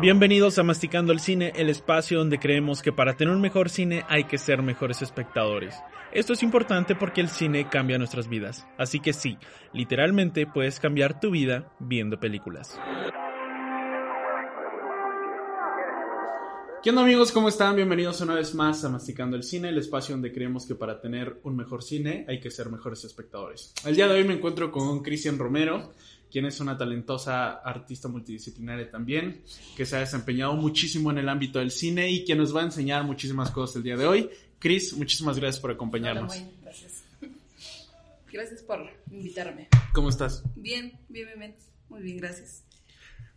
Bienvenidos a Masticando el Cine, el espacio donde creemos que para tener un mejor cine hay que ser mejores espectadores. Esto es importante porque el cine cambia nuestras vidas. Así que sí, literalmente puedes cambiar tu vida viendo películas. ¿Qué onda amigos? ¿Cómo están? Bienvenidos una vez más a Masticando el Cine, el espacio donde creemos que para tener un mejor cine hay que ser mejores espectadores. El día de hoy me encuentro con Cristian Romero, quien es una talentosa artista multidisciplinaria también, que se ha desempeñado muchísimo en el ámbito del cine y quien nos va a enseñar muchísimas cosas el día de hoy. Cris, muchísimas gracias por acompañarnos. Hola, muy, gracias. Gracias por invitarme. ¿Cómo estás? Bien, bien, bien, muy bien, gracias.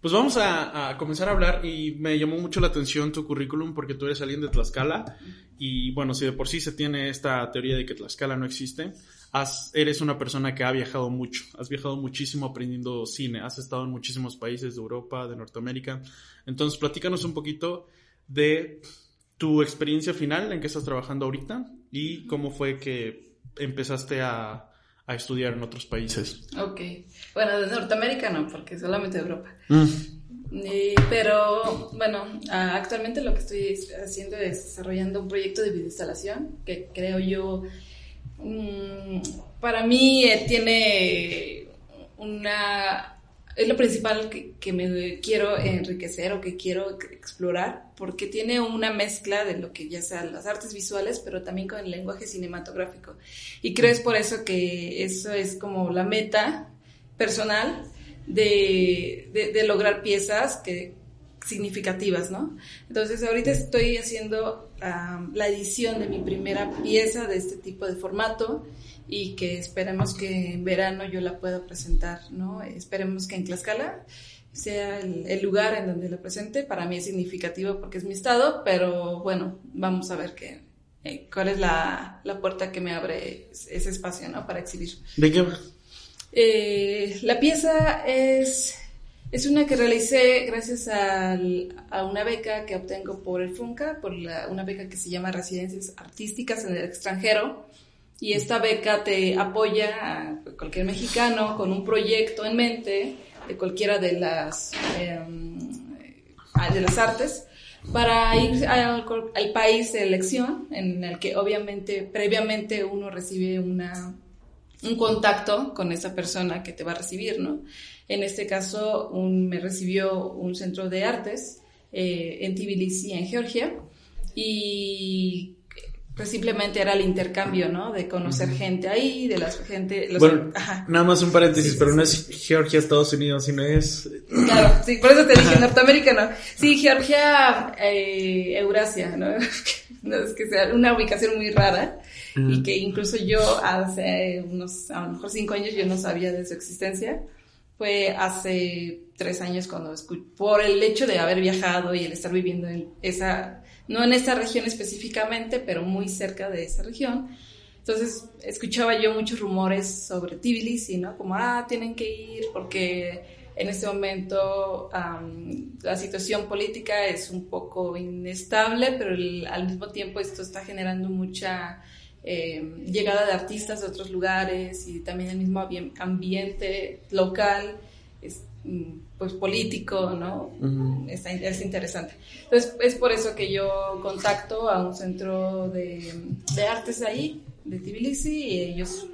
Pues vamos a, a, comenzar a hablar y me llamó mucho la atención tu currículum porque tú eres alguien de Tlaxcala y bueno, si de por sí se tiene esta teoría de que Tlaxcala no existe, has, eres una persona que ha viajado mucho, has viajado muchísimo aprendiendo cine, has estado en muchísimos países de Europa, de Norteamérica. Entonces, platícanos un poquito de tu experiencia final, en qué estás trabajando ahorita y cómo fue que empezaste a, a estudiar en otros países. Ok, bueno, de Norteamérica no, porque solamente de Europa. Mm. Eh, pero bueno, actualmente lo que estoy haciendo es desarrollando un proyecto de videoinstalación que creo yo, para mí eh, tiene una es lo principal que, que, me quiero enriquecer o que quiero explorar, porque tiene una mezcla de lo que ya sean las artes visuales, pero también con el lenguaje cinematográfico. Y creo es por eso que eso es como la meta personal de, de lograr piezas que significativas, ¿no? Entonces ahorita estoy haciendo um, la edición de mi primera pieza de este tipo de formato y que esperemos que en verano yo la pueda presentar, ¿no? Esperemos que en Tlaxcala sea el, lugar en donde la presente. Para mí es significativo porque es mi estado, pero bueno, vamos a ver qué, eh, cuál es la, la, puerta que me abre ese espacio, ¿no? Para exhibir. ¿De qué eh, la pieza es, es una que realicé gracias al, a una beca que obtengo por el FUNCA, por la, una beca que se llama Residencias Artísticas en el extranjero. Y esta beca te apoya a cualquier mexicano con un proyecto en mente de cualquiera de las, eh, de las artes para ir al, al, país de elección en el que obviamente previamente uno recibe una, un contacto con esa persona que te va a recibir, ¿no? En este caso un, me recibió un centro de artes eh, en Tbilisi, en Georgia, y pues simplemente era el intercambio, ¿no? De conocer gente ahí, de la gente... Los, bueno, nada más un paréntesis, pero no es Georgia, Estados Unidos, sino es... Claro, sí, por eso te dije Norteamérica, ¿no? Sí, Georgia, eh, Eurasia, ¿no? no es que sea una ubicación muy rara y que incluso yo hace unos, a lo mejor cinco años yo no sabía de su existencia. Fue hace tres años cuando, por el hecho de haber viajado y el estar viviendo en esa no en esta región específicamente, pero muy cerca de esa región. Entonces escuchaba yo muchos rumores sobre Tbilisi, ¿no? Como, ah, tienen que ir porque en este momento um, la situación política es un poco inestable, pero el, al mismo tiempo esto está generando mucha eh, llegada de artistas de otros lugares y también el mismo ambiente local. Es, pues político, ¿no? es, interesante. Entonces, es por eso que yo contacto a un centro de, de artes ahí, de Tbilisi, y ellos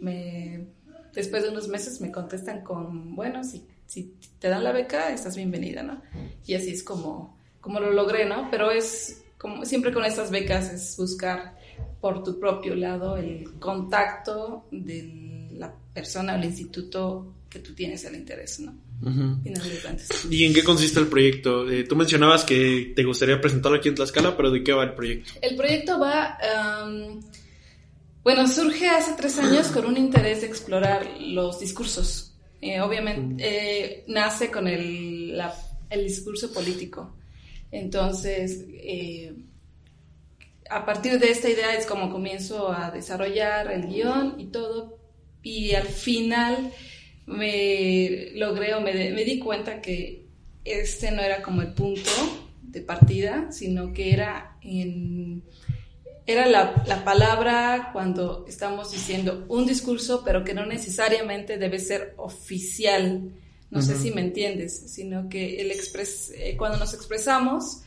me, después de unos meses me contestan con, bueno, si, si te dan la beca, estás bienvenida, ¿no? Y así es como, como lo logré, ¿no? Pero es como siempre con estas becas es buscar por tu propio lado el contacto de la persona o el instituto que tú tienes el interés, ¿no? ¿Y en qué consiste el proyecto? Eh, tú mencionabas que te gustaría presentarlo aquí en Tlaxcala, pero ¿de qué va el proyecto? El proyecto va, bueno, surge hace tres años con un interés de explorar los discursos Eh, obviamente eh, nace con el, el, discurso político. Entonces, eh, a partir de esta idea es como comienzo a desarrollar el guion y todo. Y al final me logré o me, me di cuenta que este no era como el punto de partida, sino que era en era la, la, palabra cuando estamos diciendo un discurso, pero que no necesariamente debe ser oficial. No sé si me entiendes, sino que el expres, eh, cuando nos expresamos,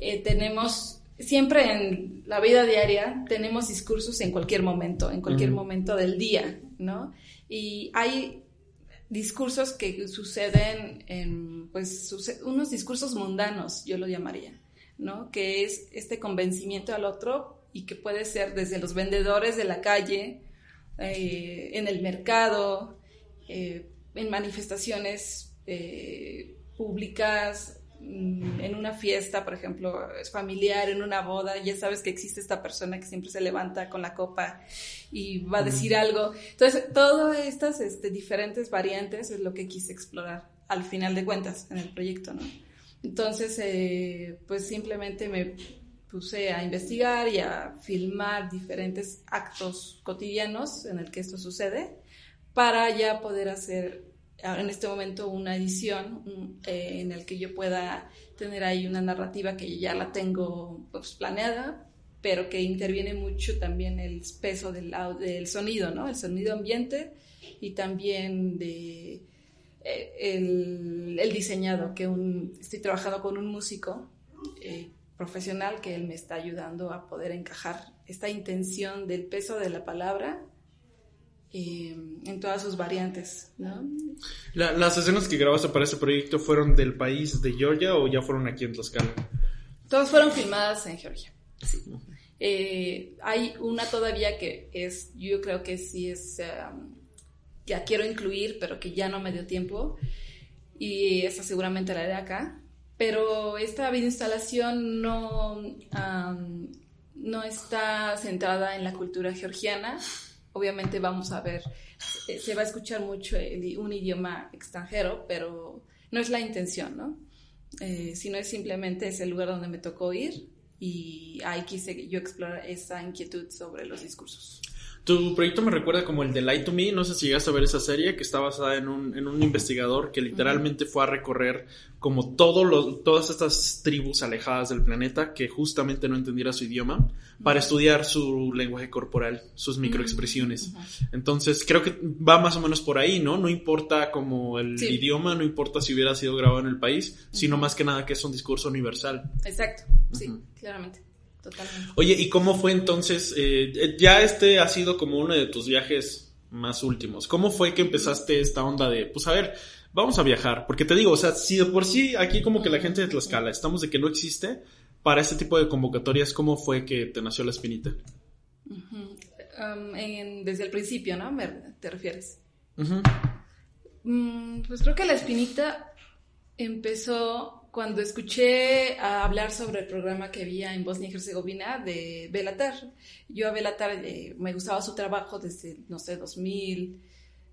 eh, tenemos, siempre en la vida diaria, tenemos discursos en cualquier momento, en cualquier momento del día, ¿no? Y hay discursos que suceden en, pues, unos discursos mundanos, yo lo llamaría, ¿no? Que es este convencimiento al otro y que puede ser desde los vendedores de la calle, eh, en el mercado, eh, en manifestaciones eh, públicas, en una fiesta, por ejemplo, es familiar, en una boda, ya sabes que existe esta persona que siempre se levanta con la copa y va a decir algo. Entonces, todas estas este, diferentes variantes es lo que quise explorar al final de cuentas en el proyecto, ¿no? Entonces, pues simplemente me puse a investigar y a filmar diferentes actos cotidianos en el que esto sucede para ya poder hacer en este momento una edición eh, en el que yo pueda tener ahí una narrativa que ya la tengo pues, planeada pero que interviene mucho también el peso del, del sonido, ¿no? El sonido ambiente y también de eh, el, diseñado, que estoy trabajando con un músico eh, profesional que él me está ayudando a poder encajar esta intención del peso de la palabra eh, en todas sus variantes. ¿no? ¿Las escenas que grabaste para ese proyecto fueron del país de Georgia o ya fueron aquí en Tlaxcala? Todas fueron filmadas en Georgia. Eh, hay una todavía que es, yo creo que sí es, um, ya quiero incluir, pero que ya no me dio tiempo. Y esa seguramente la haré acá pero esta videoinstalación no, no está centrada en la cultura georgiana. Obviamente vamos a ver, se va a escuchar mucho un idioma extranjero, pero no es la intención, ¿no? Eh, sino es simplemente es el lugar donde me tocó ir y ahí quise yo explorar esa inquietud sobre los discursos. Tu proyecto me recuerda como el de Light to Me, no sé si llegaste a ver esa serie, que está basada en un, en un investigador que literalmente fue a recorrer como todos los, todas estas tribus alejadas del planeta que justamente no entendiera su idioma para estudiar su lenguaje corporal, sus microexpresiones. Entonces, creo que va más o menos por ahí, ¿no? No importa como el idioma, no importa si hubiera sido grabado en el país, sino más que nada que es un discurso universal. Exacto, sí, claramente. Oye, ¿y cómo fue entonces? Eh, eh, ya este ha sido como uno de tus viajes más últimos. ¿Cómo fue que empezaste esta onda de, pues a ver, vamos a viajar? Porque te digo, o sea, si de por sí aquí como que la gente de Tlaxcala estamos de que no existe, para este tipo de convocatorias, ¿cómo fue que te nació la espinita? Um, desde el principio, ¿no? ¿Te refieres? Mm, pues creo que la espinita empezó cuando escuché hablar sobre el programa que había en Bosnia y Herzegovina de Belatar. Yo a Belatar eh, me gustaba su trabajo desde, no sé,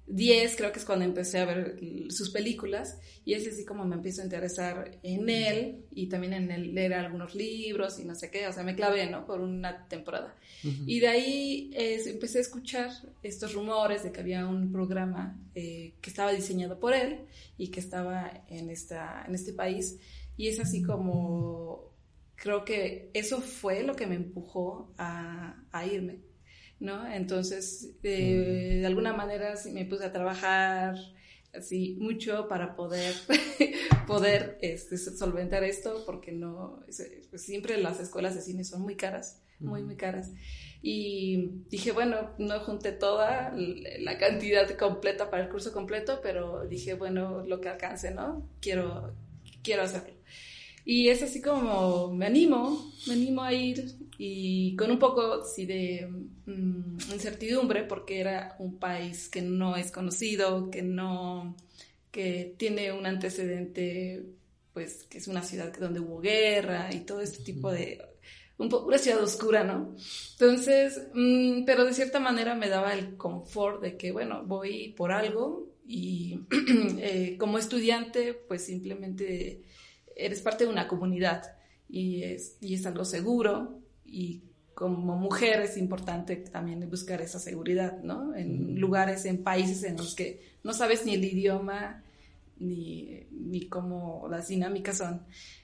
2010, creo que es cuando empecé a ver sus películas, y es así como me empiezo a interesar en él y también en leer algunos libros y no sé qué, o sea, me clavé, ¿no? Por una temporada. Y de ahí empecé a escuchar estos rumores de que había un programa eh, que estaba diseñado por él y que estaba en, esta, en este país. Y es así como, creo que eso fue lo que me empujó a, a irme, ¿no? Entonces, eh, de alguna manera sí me puse a trabajar así mucho para poder, poder este, solventar esto, porque no, pues, siempre las escuelas de cine son muy caras, muy, muy caras. Y dije, bueno, no junté toda la cantidad completa para el curso completo, pero dije, bueno, lo que alcance, ¿no? Quiero, quiero hacerlo. Y es así como me animo, me animo a ir y con un poco sí, de mm, incertidumbre porque era un país que no es conocido, que no, que tiene un antecedente, pues que es una ciudad donde hubo guerra y todo este tipo de un poco una ciudad oscura, ¿no? Entonces, mm, pero de cierta manera me daba el confort de que, bueno, voy por algo y eh, como estudiante, pues simplemente eres parte de una comunidad y es, y es algo seguro y como mujer es importante también buscar esa seguridad, ¿no? En lugares, en países en los que no sabes ni el idioma ni, ni cómo las dinámicas son.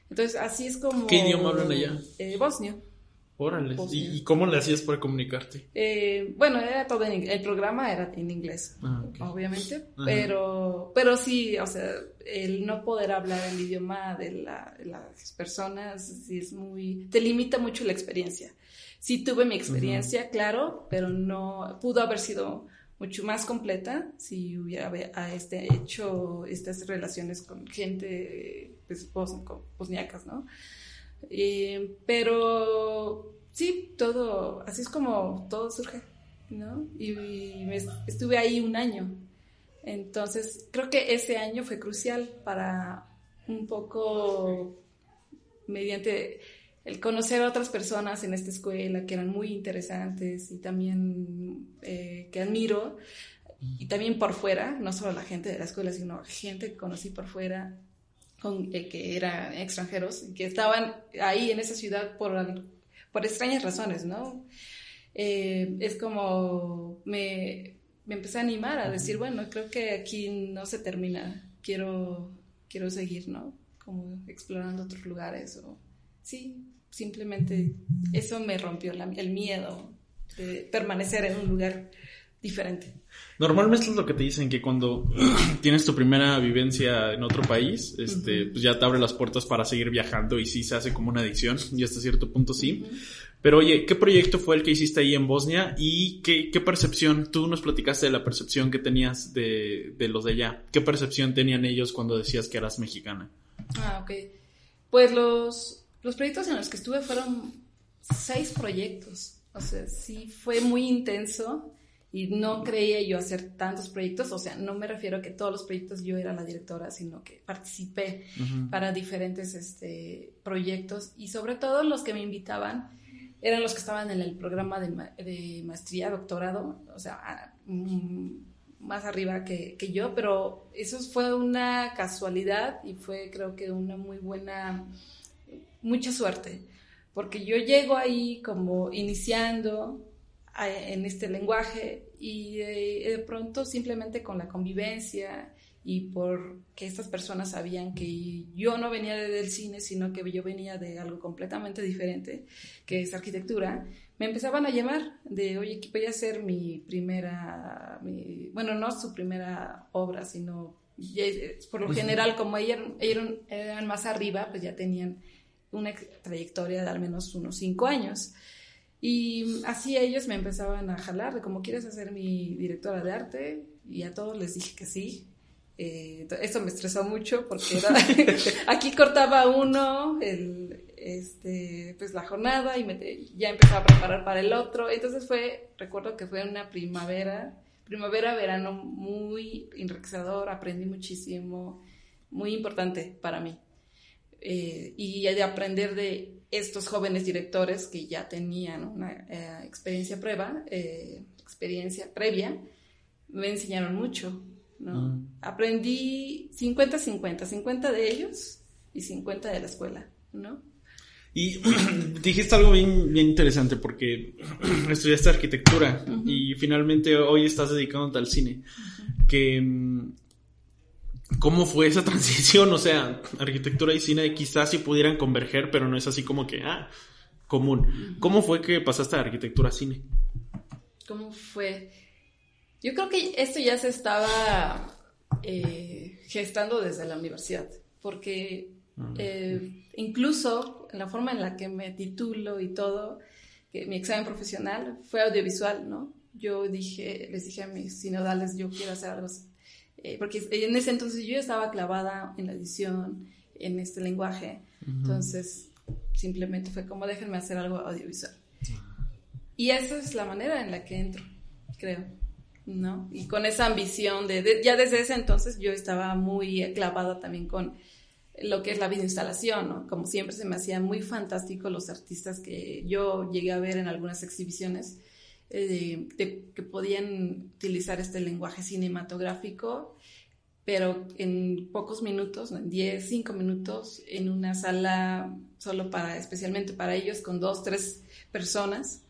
Entonces, así es como... ¿Qué idioma hablan allá? Eh, bosnio. Órale. ¿Y, cómo le hacías para comunicarte? Eh, bueno, era todo en El programa era en inglés, ah, obviamente. Pero, pero sí, o sea, el no poder hablar el idioma de, las personas sí es muy. te limita mucho la experiencia. Sí tuve mi experiencia, claro, pero no. pudo haber sido mucho más completa si hubiera este, hecho estas relaciones con gente pues, bosniacas, ¿no? Eh, pero sí, todo, así es como todo surge, ¿no? Y, estuve ahí un año. Entonces, creo que ese año fue crucial para un poco, mediante el conocer a otras personas en esta escuela que eran muy interesantes y también eh, que admiro, y también por fuera, no solo la gente de la escuela, sino gente que conocí por fuera, con, eh, que eran extranjeros, que estaban ahí en esa ciudad por, por extrañas razones, ¿no? Eh, es como me, me, empecé a animar a decir, bueno, creo que aquí no se termina, quiero, quiero seguir, ¿no? Como explorando otros lugares o sí, simplemente eso me rompió el miedo de permanecer en un lugar diferente. Normalmente es lo que te dicen, que cuando tienes tu primera vivencia en otro país, este, pues ya te abre las puertas para seguir viajando y sí se hace como una adicción, y hasta cierto punto sí. Pero oye, ¿qué proyecto fue el que hiciste ahí en Bosnia y qué, qué percepción, tú nos platicaste de la percepción que tenías de, de, los de allá, qué percepción tenían ellos cuando decías que eras mexicana? Ah, ok. Pues los, los proyectos en los que estuve fueron seis proyectos, o sea, sí fue muy intenso y no creía yo hacer tantos proyectos, o sea, no me refiero a que todos los proyectos yo era la directora, sino que participé para diferentes este, proyectos y sobre todo los que me invitaban eran los que estaban en el programa de, maestría, doctorado, o sea, mm, más arriba que, que, yo, pero eso fue una casualidad y fue creo que una muy buena, mucha suerte, porque yo llego ahí como iniciando, en este lenguaje y de, pronto simplemente con la convivencia y porque estas personas sabían que yo no venía del cine, sino que yo venía de algo completamente diferente, que es arquitectura, me empezaban a llamar de, oye, voy a hacer mi primera, bueno, no su primera obra, sino por lo pues general, como eran, eran más arriba, pues ya tenían una trayectoria de al menos unos cinco años. Y así ellos me empezaban a jalar de cómo quieres hacer mi directora de arte y a todos les dije que sí. Eh, esto me estresó mucho porque era, aquí cortaba uno el, este, pues la jornada y me, ya empezaba a preparar para el otro. Entonces fue, recuerdo que fue una primavera, primavera, verano muy enriquecedor, aprendí muchísimo, muy importante para mí. Eh, y de aprender de estos jóvenes directores que ya tenían una eh, experiencia prueba, eh, experiencia previa, me enseñaron mucho, ¿no? Mm. Aprendí 50-50, 50 de ellos y 50 de la escuela, ¿no? Y dijiste algo bien, bien interesante porque estudiaste arquitectura y finalmente hoy estás dedicándote al cine. Que mm, ¿Cómo fue esa transición? O sea, arquitectura y cine quizás si pudieran converger, pero no es así como que, ah, común. ¿Cómo fue que pasaste a arquitectura a cine? ¿Cómo fue? Yo creo que esto ya se estaba eh, gestando desde la universidad, porque ah, eh, incluso en la forma en la que me titulo y todo, que mi examen profesional fue audiovisual, ¿no? Yo dije, les dije a mis sinodales, yo quiero hacer algo eh, porque en ese entonces yo estaba clavada en la edición, en este lenguaje, entonces simplemente fue como déjenme hacer algo audiovisual. Y esa es la manera en la que entro, creo, ¿no? Y con esa ambición de, ya desde ese entonces yo estaba muy clavada también con lo que es la videoinstalación, ¿no? Como siempre se me hacían muy fantástico los artistas que yo llegué a ver en algunas exhibiciones eh, de, que podían utilizar este lenguaje cinematográfico, pero en pocos minutos, en 10, 5 minutos, en una sala solo para, especialmente para ellos, con dos, tres personas.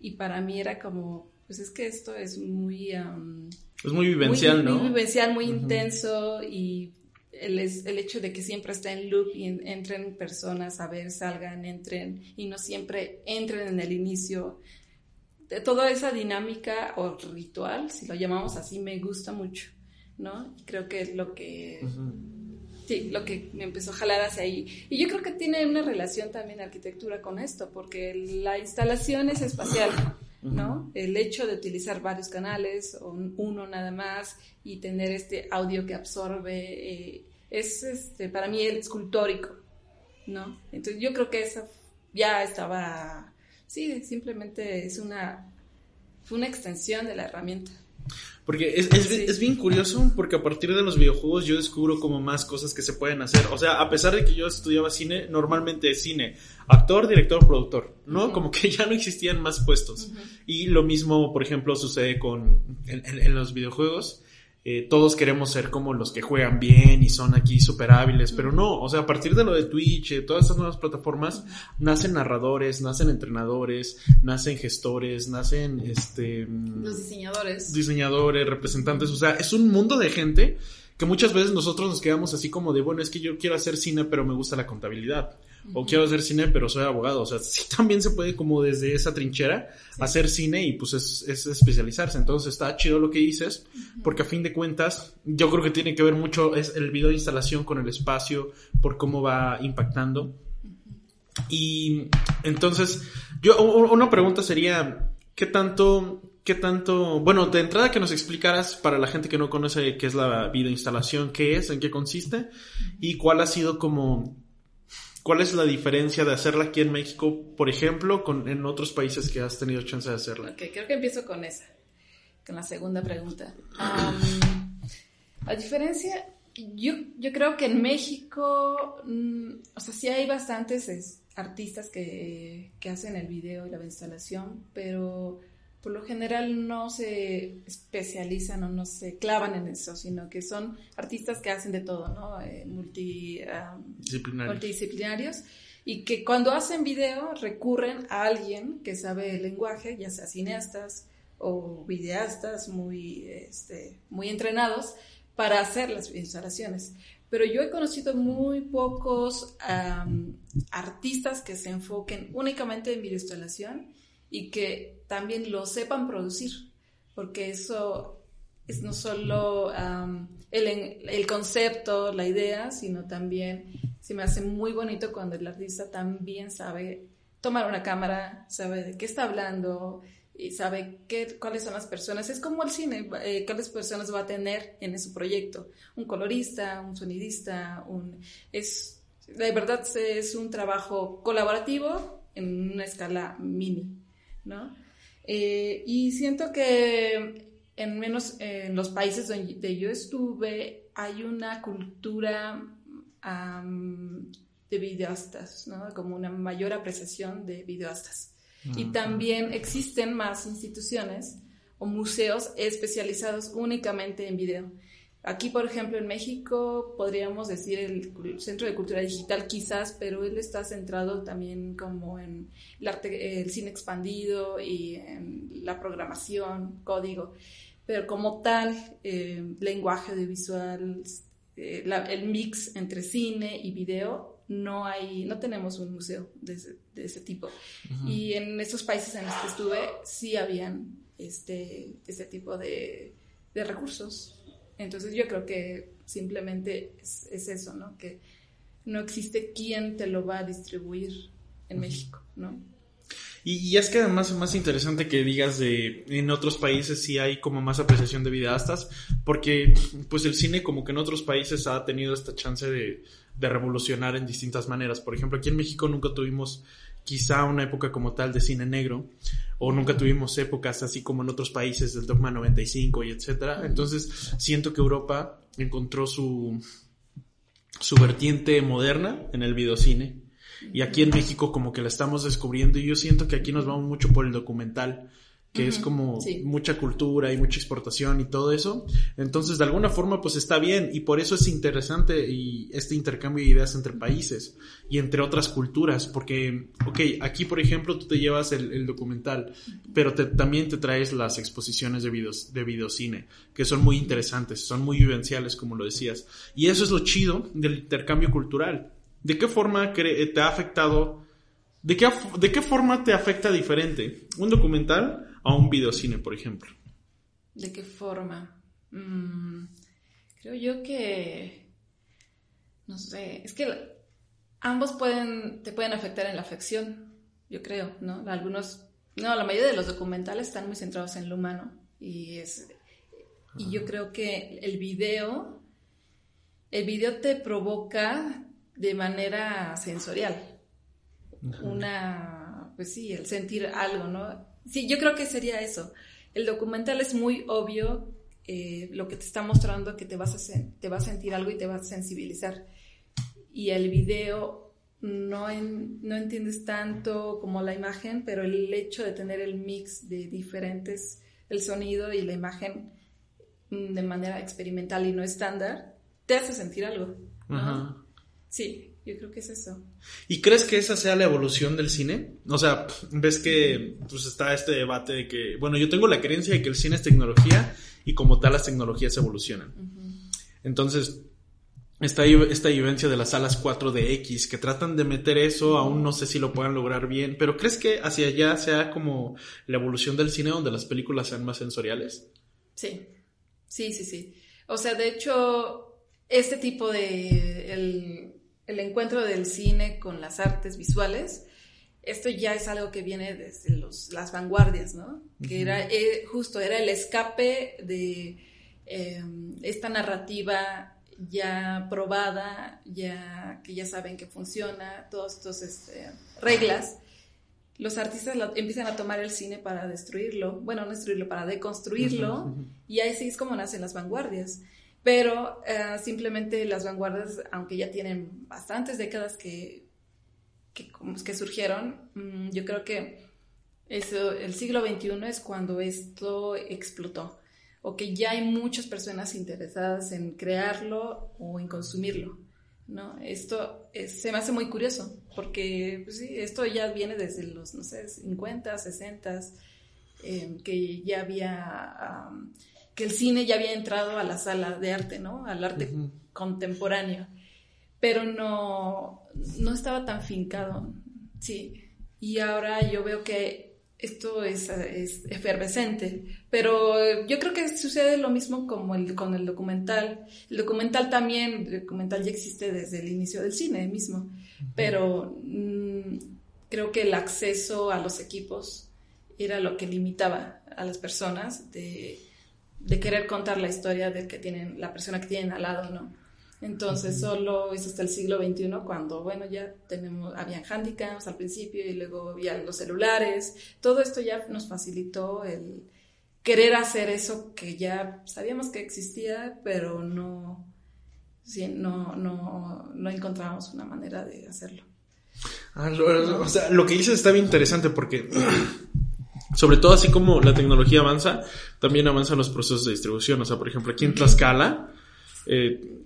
Y para mí era como, pues es que esto es muy... es muy vivencial, ¿no? Muy vivencial, muy intenso y el, el, hecho de que siempre está en loop y entren personas a ver, salgan, entren y no siempre entren en el inicio. De toda esa dinámica o ritual, si lo llamamos así, me gusta mucho, ¿no? creo que es lo que... Sí, lo que me empezó a jalar hacia ahí. Y yo creo que tiene una relación también arquitectura con esto, porque la instalación es espacial. ¿no? El hecho de utilizar varios canales o uno nada más y tener este audio que absorbe eh, es este, para mí el escultórico, ¿no? Entonces yo creo que esa ya estaba, sí, simplemente es una, fue una extensión de la herramienta. Porque es, es, bien curioso, porque a partir de los videojuegos yo descubro como más cosas que se pueden hacer. O sea, a pesar de que yo estudiaba cine, normalmente es cine, actor, director, productor, ¿no? Como que ya no existían más puestos. Y lo mismo, por ejemplo, sucede con en los videojuegos. Eh, todos queremos ser como los que juegan bien y son aquí súper hábiles, pero no, o sea, a partir de lo de Twitch, de todas estas nuevas plataformas, nacen narradores, nacen entrenadores, nacen gestores, nacen este... Los diseñadores. Diseñadores, representantes, o sea, es un mundo de gente que muchas veces nosotros nos quedamos así como de, bueno, es que yo quiero hacer cine, pero me gusta la contabilidad o quiero hacer cine, pero soy abogado. O sea, sí también se puede como desde esa trinchera hacer cine y pues es, es, especializarse. Entonces está chido lo que dices, porque a fin de cuentas yo creo que tiene que ver mucho es el video de instalación con el espacio, por cómo va impactando. Y entonces, yo una pregunta sería, ¿qué tanto, qué tanto, bueno, de entrada que nos explicaras para la gente que no conoce qué es la instalación, qué es, en qué consiste y cuál ha sido como ¿Cuál es la diferencia de hacerla aquí en México, por ejemplo, con en otros países que has tenido chance de hacerla? Ok, creo que empiezo con esa, con la segunda pregunta. la diferencia, yo, yo creo que en México, mm, o sea, sí hay bastantes artistas que, que hacen el video y la instalación, pero por lo general no se especializan o no se clavan en eso, sino que son artistas que hacen de todo, ¿no? Eh, multidisciplinarios. Y que cuando hacen video recurren a alguien que sabe el lenguaje, ya sea cineastas o videastas muy, este, muy entrenados, para hacer las instalaciones. Pero yo he conocido muy pocos artistas que se enfoquen únicamente en videoinstalación y que también lo sepan producir, porque eso es no solo el, el, concepto, la idea, sino también se me hace muy bonito cuando el artista también sabe tomar una cámara, sabe de qué está hablando y sabe qué, cuáles son las personas. Es como el cine, eh, cuáles personas va a tener en su proyecto. Un colorista, un sonidista, un... Es, de verdad es un trabajo colaborativo en una escala mini. ¿no? Eh, y siento que en menos en los países donde yo estuve hay una cultura de videoastas, ¿no? Como una mayor apreciación de videoastas. Y también existen más instituciones o museos especializados únicamente en video. Aquí, por ejemplo, en México podríamos decir el Centro de Cultura Digital quizás, pero él está centrado también como en el, arte, el cine expandido y en la programación, código. Pero como tal, eh, lenguaje audiovisual, eh, el mix entre cine y video, no hay, no tenemos un museo de ese, tipo. Y en esos países en los que estuve, sí habían este, este tipo de, de recursos. Entonces yo creo que simplemente es, eso, ¿no? Que no existe quien te lo va a distribuir en México, ¿no? Y, es que además es más interesante que digas de en otros países sí hay como más apreciación de videastas, porque pues el cine como que en otros países ha tenido esta chance de, de revolucionar en distintas maneras. Por ejemplo, aquí en México nunca tuvimos quizá una época como tal de cine negro, o nunca tuvimos épocas así como en otros países del Dogma 95 y etcétera. Entonces, siento que Europa encontró su, su vertiente moderna en el videocine. Y aquí en México como que la estamos descubriendo y yo siento que aquí nos vamos mucho por el documental que es como mucha cultura y mucha exportación y todo eso. Entonces, de alguna forma, pues está bien y por eso es interesante y este intercambio de ideas entre países y entre otras culturas, porque, ok, aquí, por ejemplo, tú te llevas el, documental, pero también te traes las exposiciones de, videos, de videocine, que son muy interesantes, son muy vivenciales, como lo decías. Y eso es lo chido del intercambio cultural. ¿De qué forma te ha afectado? ¿De qué, ¿De qué forma te afecta diferente un documental a un videocine, por ejemplo? ¿De qué forma? Mm, creo yo que, no sé, es que ambos pueden, te pueden afectar en la afección, yo creo, ¿no? Algunos, no, la mayoría de los documentales están muy centrados en lo humano y es, y yo creo que el video, el video te provoca de manera sensorial, una, pues sí, el sentir algo, ¿no? Sí, yo creo que sería eso. El documental es muy obvio eh, lo que te está mostrando que te vas, a te va a sentir algo y te va a sensibilizar. Y el video no, no entiendes tanto como la imagen, pero el hecho de tener el mix de diferentes, el sonido y la imagen mm, de manera experimental y no estándar, te hace sentir algo. Sí, yo creo que es eso. ¿Y crees que esa sea la evolución del cine? O sea, ves que pues está este debate de que, bueno, yo tengo la creencia de que el cine es tecnología y como tal las tecnologías evolucionan. Entonces, esta, esta vivencia de las salas 4DX que tratan de meter eso, aún no sé si lo puedan lograr bien, pero ¿crees que hacia allá sea como la evolución del cine donde las películas sean más sensoriales? Sí, sí, sí, sí. O sea, de hecho, este tipo de... El el encuentro del cine con las artes visuales, esto ya es algo que viene desde las vanguardias, ¿no? Que era eh, justo, era el escape de em, esta narrativa ya probada, ya que ya saben que funciona, todas estas este, reglas. Los artistas empiezan a tomar el cine para destruirlo, bueno, no destruirlo, para deconstruirlo, y así es como nacen las vanguardias. Pero eh, simplemente las vanguardias, aunque ya tienen bastantes décadas que, que, surgieron, mm, yo creo que eso, el siglo XXI es cuando esto explotó o que ya hay muchas personas interesadas en crearlo o en consumirlo. ¿no? Esto se me hace muy curioso, porque pues sí, esto ya viene desde los, no sé, 50, 60, eh, que ya había que el cine ya había entrado a la sala de arte, ¿no? Al arte contemporáneo, pero no, no estaba tan fincado, sí. Y ahora yo veo que esto es, efervescente, pero yo creo que sucede lo mismo como el, con el documental. El documental también, el documental ya existe desde el inicio del cine mismo, pero mm, creo que el acceso a los equipos era lo que limitaba a las personas de de querer contar la historia del que tienen, la persona que tienen al lado, ¿no? Entonces solo es hasta el siglo XXI cuando, bueno, ya tenemos, habían handicaps al principio y luego había los celulares. Todo esto ya nos facilitó el querer hacer eso que ya sabíamos que existía, pero no, sí, no, no, no encontrábamos una manera de hacerlo. Ah, o sea, lo que dices está bien interesante porque sobre todo así como la tecnología avanza, también avanzan los procesos de distribución. O sea, por ejemplo, aquí en Tlaxcala, eh,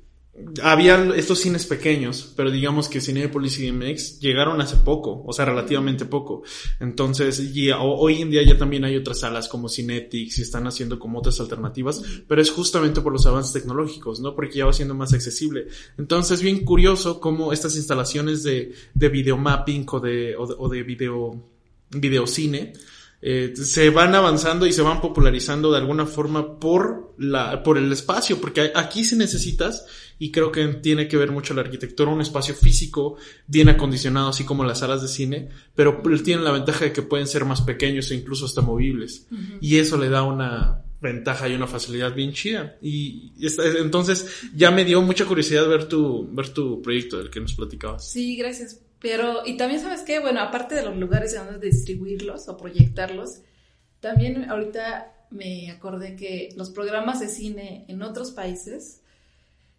habían estos cines pequeños, pero digamos que Cinepolis y DMX llegaron hace poco, o sea, relativamente poco. Entonces, y hoy en día ya también hay otras salas como Cinetics y están haciendo como otras alternativas, pero es justamente por los avances tecnológicos, ¿no? Porque ya va siendo más accesible. Entonces, bien curioso cómo estas instalaciones de, de videomapping o de, o de, o de video, videocine, eh, se van avanzando y se van popularizando de alguna forma por la por el espacio porque aquí se necesitas y creo que tiene que ver mucho la arquitectura un espacio físico bien acondicionado así como las salas de cine pero tienen la ventaja de que pueden ser más pequeños e incluso hasta movibles. Y eso le da una ventaja y una facilidad bien chida. Y entonces ya me dio mucha curiosidad ver tu ver tu proyecto del que nos platicabas. Sí gracias pero, y también sabes qué, bueno, aparte de los lugares en donde distribuirlos o proyectarlos, también ahorita me acordé que los programas de cine en otros países,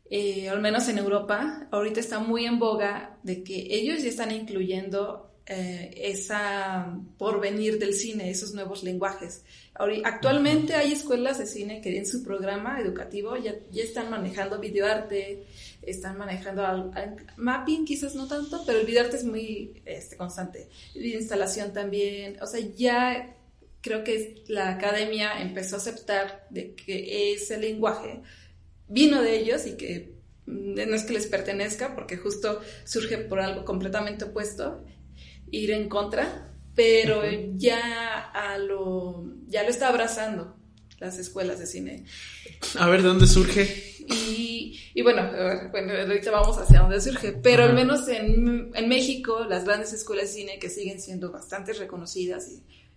eh, al menos en Europa, ahorita está muy en boga de que ellos ya están incluyendo eh, esa porvenir del cine, esos nuevos lenguajes. Actualmente hay escuelas de cine que en su programa educativo ya, ya están manejando videoarte, están manejando mapping, quizás no tanto, pero el videoarte es muy este, constante. La instalación también, o sea, ya creo que la academia empezó a aceptar de que ese lenguaje vino de ellos y que no es que les pertenezca, porque justo surge por algo completamente opuesto, ir en contra, pero ya, a lo, ya lo está abrazando las escuelas de cine. A ver, ¿de dónde surge? Y, y bueno, bueno, ahorita vamos hacia dónde surge, pero al menos en, en, México, las grandes escuelas de cine que siguen siendo bastante reconocidas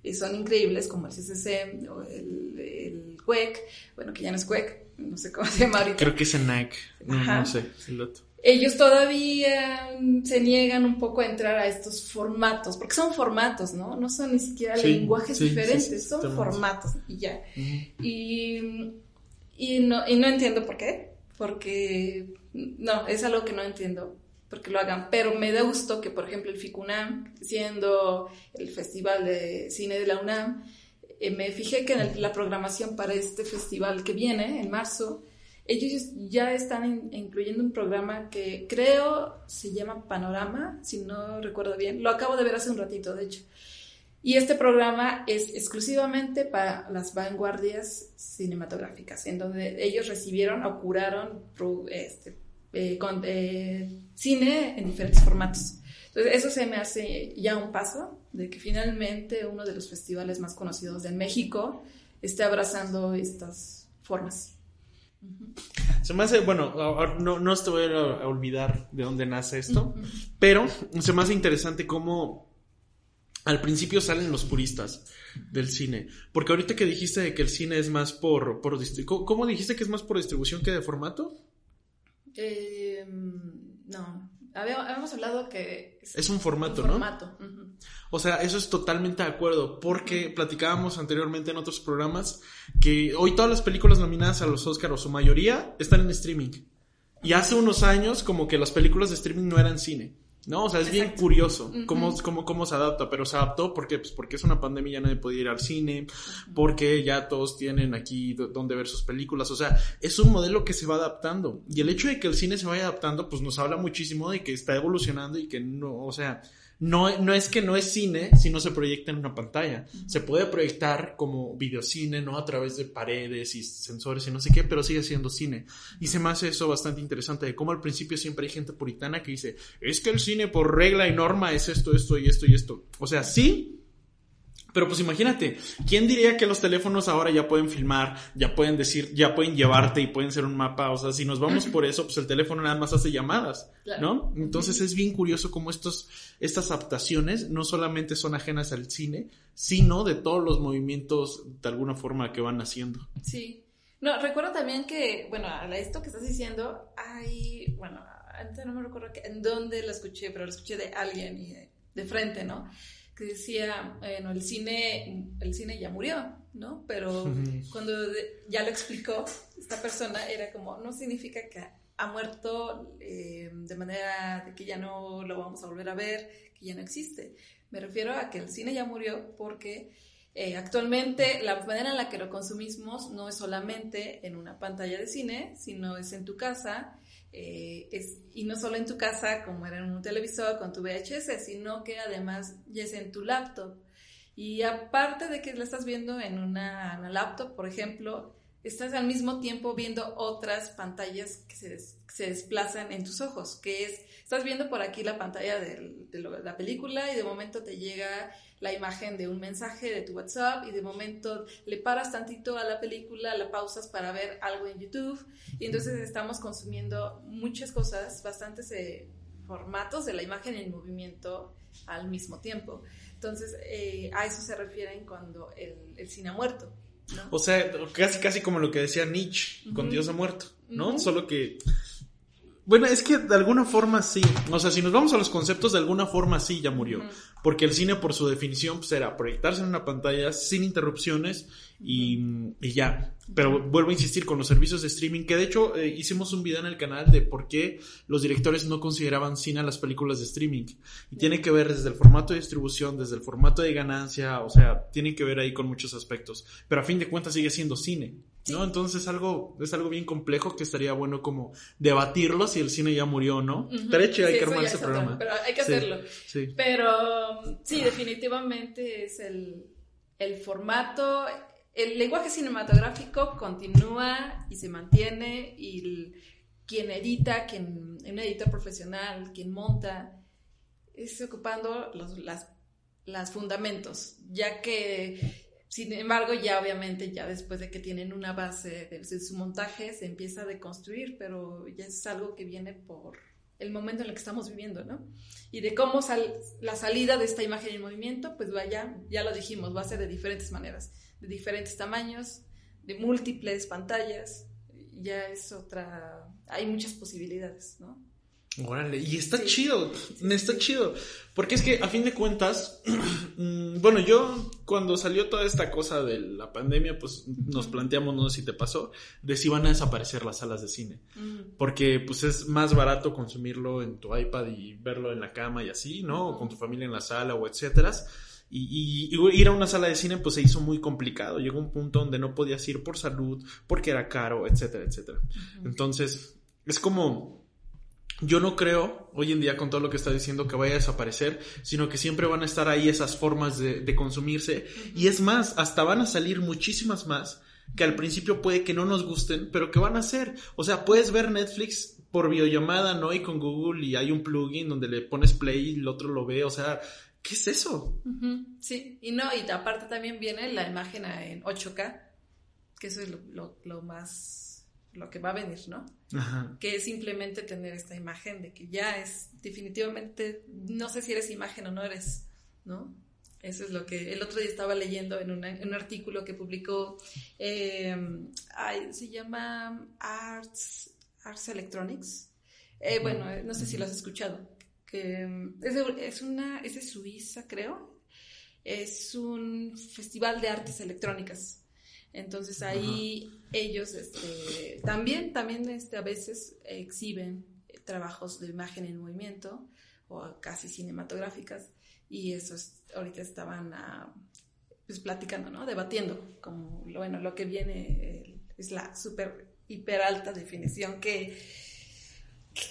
y, son increíbles, como el CCC o el, el CUEC, bueno, que ya no es CUEC, no sé cómo se llama ahorita. Creo que es en NAC, no, no sé, el otro ellos todavía se niegan un poco a entrar a estos formatos, porque son formatos, ¿no? No son ni siquiera lenguajes diferentes, son formatos y ya. y, y, no, y no entiendo por qué, porque no, es algo que no entiendo porque lo hagan, pero me da gusto que, por ejemplo, el FICUNAM, siendo el Festival de Cine de la UNAM, eh, me fijé que en la programación para este festival que viene, en marzo, ellos ya están incluyendo un programa que creo se llama Panorama, si no recuerdo bien. Lo acabo de ver hace un ratito, de hecho. Y este programa es exclusivamente para las vanguardias cinematográficas, en donde ellos recibieron o curaron este, eh, con, eh, cine en diferentes formatos. Entonces, eso se me hace ya un paso de que finalmente uno de los festivales más conocidos de México esté abrazando estas formas. Se me hace, bueno, no, no te voy a olvidar de dónde nace esto, pero se me hace interesante cómo al principio salen los puristas del cine. Porque ahorita que dijiste de que el cine es más por, por ¿cómo dijiste que es más por distribución que de formato? Eh, no, habíamos hablado que es, un formato, ¿no? O sea, eso es totalmente de acuerdo, porque platicábamos anteriormente en otros programas que hoy todas las películas nominadas a los Oscars, o su mayoría, están en streaming. Y hace unos años, como que las películas de streaming no eran cine. ¿No? O sea, es bien curioso cómo, cómo, cómo, se adapta, pero se adaptó porque, pues, porque es una pandemia, ya nadie puede ir al cine, porque ya todos tienen aquí donde ver sus películas, o sea, es un modelo que se va adaptando. Y el hecho de que el cine se vaya adaptando, pues nos habla muchísimo de que está evolucionando y que no, o sea, no, no es que no es cine si no se proyecta en una pantalla. Se puede proyectar como videocine, ¿no? A través de paredes y sensores y no sé qué, pero sigue siendo cine. Y se me hace eso bastante interesante de cómo al principio siempre hay gente puritana que dice, es que el cine por regla y norma es esto, esto y esto y esto. O sea, sí, pero pues imagínate, ¿quién diría que los teléfonos ahora ya pueden filmar, ya pueden decir, ya pueden llevarte y pueden ser un mapa? O sea, si nos vamos por eso, pues el teléfono nada más hace llamadas, ¿no? Entonces es bien curioso cómo estos, estas adaptaciones no solamente son ajenas al cine, sino de todos los movimientos de alguna forma que van haciendo. Sí. No, recuerdo también que, bueno, a esto que estás diciendo, hay, bueno, antes no me recuerdo en dónde lo escuché, pero lo escuché de alguien y de frente, ¿no? Que decía, bueno, el cine, el cine ya murió, ¿no? Pero cuando ya lo explicó, esta persona era como, no significa que ha muerto eh, de manera de que ya no lo vamos a volver a ver, que ya no existe. Me refiero a que el cine ya murió porque eh, actualmente la manera en la que lo consumimos no es solamente en una pantalla de cine, sino es en tu casa, eh, es, y no solo en tu casa como era en un televisor con tu VHS, sino que además ya es en tu laptop. Y aparte de que la estás viendo en una, laptop, por ejemplo, estás al mismo tiempo viendo otras pantallas que se, se, desplazan en tus ojos, que es, estás viendo por aquí la pantalla de, de, la película y de momento te llega la imagen de un mensaje de tu WhatsApp y de momento le paras tantito a la película, la pausas para ver algo en YouTube y entonces estamos consumiendo muchas cosas, bastantes eh, formatos de la imagen en movimiento al mismo tiempo. Entonces eh, a eso se refieren cuando el, cine ha muerto. O sea, casi, casi como lo que decía Nietzsche con Dios ha muerto, ¿no? Solo que Bueno, es que de alguna forma sí. O sea, si nos vamos a los conceptos, de alguna forma sí ya murió. Porque el cine, por su definición, pues era proyectarse en una pantalla sin interrupciones y, y ya. Pero vuelvo a insistir con los servicios de streaming, que de hecho eh, hicimos un video en el canal de por qué los directores no consideraban cine a las películas de streaming. Y tiene que ver desde el formato de distribución, desde el formato de ganancia, o sea, tiene que ver ahí con muchos aspectos. Pero a fin de cuentas sigue siendo cine. ¿No? Entonces es algo, es algo bien complejo que estaría bueno como debatirlo si el cine ya murió o no. Uh hay que armar ese programa. pero hay que hacerlo. Pero sí, definitivamente es el, el formato, el lenguaje cinematográfico continúa y se mantiene y quien edita, quien, un editor profesional, quien monta, es ocupando los las, las fundamentos, ya que sin embargo, ya obviamente, ya después de que tienen una base de, su montaje, se empieza a deconstruir, pero ya es algo que viene por el momento en el que estamos viviendo, ¿no? Y de cómo sal, la salida de esta imagen en movimiento, pues vaya, ya lo dijimos, va a ser de diferentes maneras, de diferentes tamaños, de múltiples pantallas, ya es otra, hay muchas posibilidades, ¿no? Órale, y está chido, está chido. Porque es que a fin de cuentas, mm, bueno, yo cuando salió toda esta cosa de la pandemia, pues nos planteamos, no sé si te pasó, de si van a desaparecer las salas de cine. Mm. Porque pues es más barato consumirlo en tu iPad y verlo en la cama y así, ¿no? O con tu familia en la sala o etcétera. Y, ir a una sala de cine pues se hizo muy complicado. Llegó un punto donde no podías ir por salud, porque era caro, etcétera, etcétera. Entonces, es como yo no creo hoy en día con todo lo que está diciendo que vaya a desaparecer, sino que siempre van a estar ahí esas formas de, consumirse. Y es más, hasta van a salir muchísimas más que al principio puede que no nos gusten, pero que van a ser. O sea, puedes ver Netflix por videollamada, ¿no? Y con Google y hay un plugin donde le pones play y el otro lo ve. O sea, ¿qué es eso? Sí, y no, y aparte también viene la imagen en 8K, que eso es lo más lo que va a venir, ¿no? Que es simplemente tener esta imagen de que ya es definitivamente, no sé si eres imagen o no eres, ¿no? Eso es lo que el otro día estaba leyendo en, un artículo que publicó, eh, se llama Arts, Arts Electronics. Eh, bueno, no sé si lo has escuchado. Que es, es, una, es de Suiza, creo. Es un festival de artes electrónicas. Entonces ahí ellos este, también, también este, a veces exhiben trabajos de imagen en movimiento o casi cinematográficas y eso ahorita estaban ah, pues platicando, ¿no? Debatiendo como, bueno, lo que viene es la super hiper alta definición que,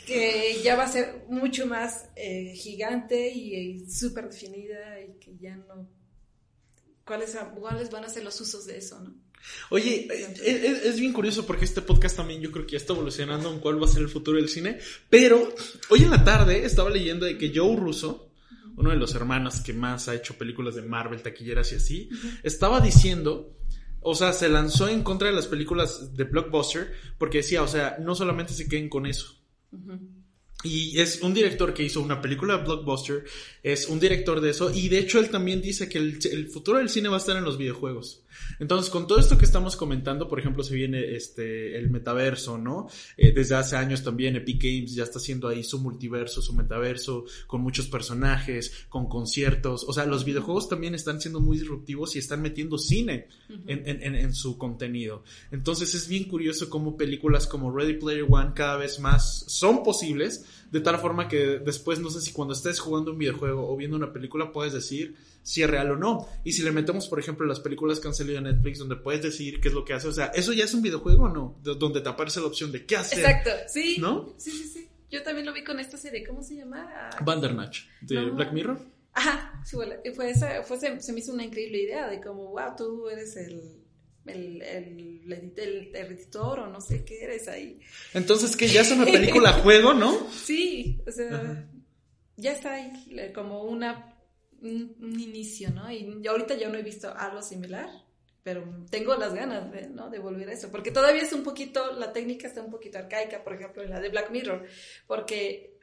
que ya va a ser mucho más eh, gigante y, y súper definida y que ya no... ¿Cuáles, ¿Cuáles van a ser los usos de eso, no? Oye, es, bien curioso porque este podcast también yo creo que ya está evolucionando en cuál va a ser el futuro del cine. Pero hoy en la tarde estaba leyendo de que Joe Russo, uno de los hermanos que más ha hecho películas de Marvel, taquilleras y así, estaba diciendo, o sea, se lanzó en contra de las películas de Blockbuster porque decía, o sea, no solamente se queden con eso. Y es un director que hizo una película de blockbuster, es un director de eso, y de hecho él también dice que el, futuro del cine va a estar en los videojuegos. Entonces, con todo esto que estamos comentando, por ejemplo, se viene este el metaverso, ¿no? Eh, desde hace años también Epic Games ya está haciendo ahí su multiverso, su metaverso, con muchos personajes, con conciertos. O sea, los videojuegos también están siendo muy disruptivos y están metiendo cine en, en, en su contenido. Entonces, es bien curioso cómo películas como Ready Player One cada vez más son posibles de tal forma que después no sé si cuando estés jugando un videojuego o viendo una película puedes decir si es real o no. Y si le metemos, por ejemplo, las películas que han salido en Netflix donde puedes decir qué es lo que hace, o sea, ¿eso ya es un videojuego o no? donde te aparece la opción de qué hacer. Exacto, sí. ¿No? Sí, sí, sí. Yo también lo vi con esta serie, ¿cómo se llama? Bandernach, de Black Mirror. Ajá, sí, fue, esa, fue, se me hizo una increíble idea de como, wow, tú eres el el, el, el, editor o no sé qué eres ahí. Entonces, que ya es una película juego, ¿no? Sí, o sea, ya está ahí como una, un, inicio, ¿no? Y ahorita yo no he visto algo similar, pero tengo las ganas de, ¿no? de volver a eso, porque todavía es un poquito, la técnica está un poquito arcaica, por ejemplo, en la de Black Mirror, porque,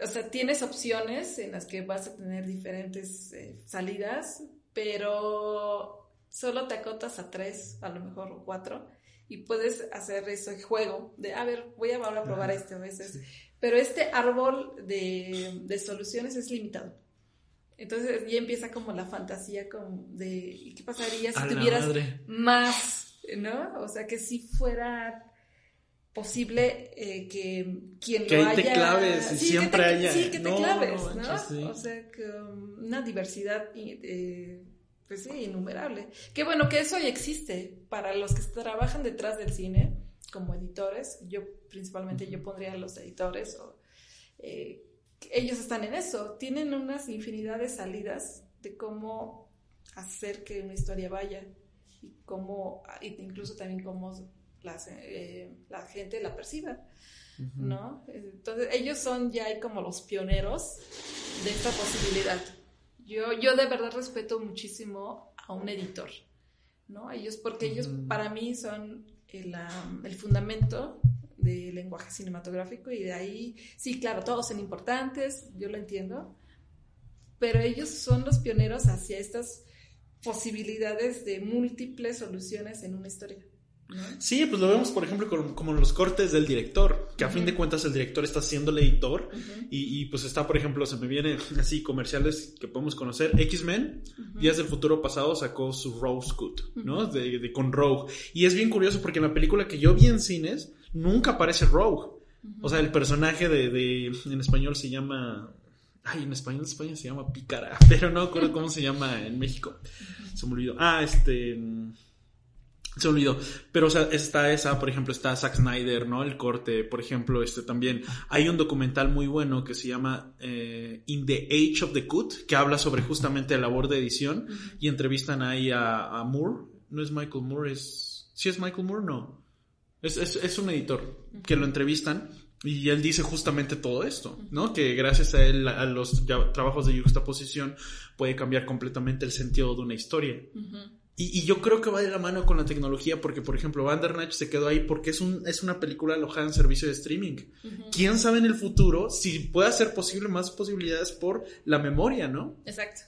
o sea, tienes opciones en las que vas a tener diferentes eh, salidas, pero solo te acotas a tres, a lo mejor, o cuatro, y puedes hacer ese juego de, a ver, voy a, a probar este a veces. pero este árbol de, de soluciones es limitado. Entonces ya empieza como la fantasía como de ¿y qué pasaría si tuvieras más, ¿no? O sea, que si fuera posible eh, que quien que lo ahí te claves y siempre haya sí que te claves no, o sea que um, una diversidad eh, pues sí innumerable. Que bueno que eso ya existe. Para los que trabajan detrás del cine como editores yo principalmente yo pondría a los editores o eh, ellos están en eso. Tienen unas infinidad de salidas de cómo hacer que una historia vaya y cómo incluso también cómo eh, la gente la perciba, ¿no? Entonces ellos son ya como los pioneros de esta posibilidad. Yo, yo de verdad respeto muchísimo a un editor, ¿no? Ellos, porque ellos para mí son el, el fundamento del lenguaje cinematográfico y de ahí, sí, claro, todos son importantes, yo lo entiendo, pero ellos son los pioneros hacia estas posibilidades de múltiples soluciones en una historia. Sí, pues lo vemos, por ejemplo, como, los cortes del director, que a fin de cuentas el director está siendo el editor y, pues está, por ejemplo, se me vienen así comerciales que podemos conocer. X-Men, Días del Futuro Pasado, sacó su Rose Cut, ¿no? De, con Rogue. Y es bien curioso porque en la película que yo vi en cines, nunca aparece Rogue. O sea, el personaje de, en español se llama... Ay, en español España se llama Pícara, pero no recuerdo cómo se llama en México. Se me olvidó. Ah, este... Se olvidó. Pero, o sea, está esa, por ejemplo, está Zack Snyder, ¿no? El corte, por ejemplo, este también. Hay un documental muy bueno que se llama eh, In the Age of the Cut, que habla sobre justamente la labor de edición y entrevistan ahí a, Moore. No es Michael Moore, es... ¿Sí es Michael Moore? No. Es, es, un editor que lo entrevistan y él dice justamente todo esto, ¿no? Que gracias a él, a los trabajos de juxtaposición, puede cambiar completamente el sentido de una historia. Y, yo creo que va de la mano con la tecnología porque, por ejemplo, Bandernach se quedó ahí porque es, un, es una película alojada en servicio de streaming. ¿Quién sabe en el futuro si puede ser posible más posibilidades por la memoria, no? Exacto.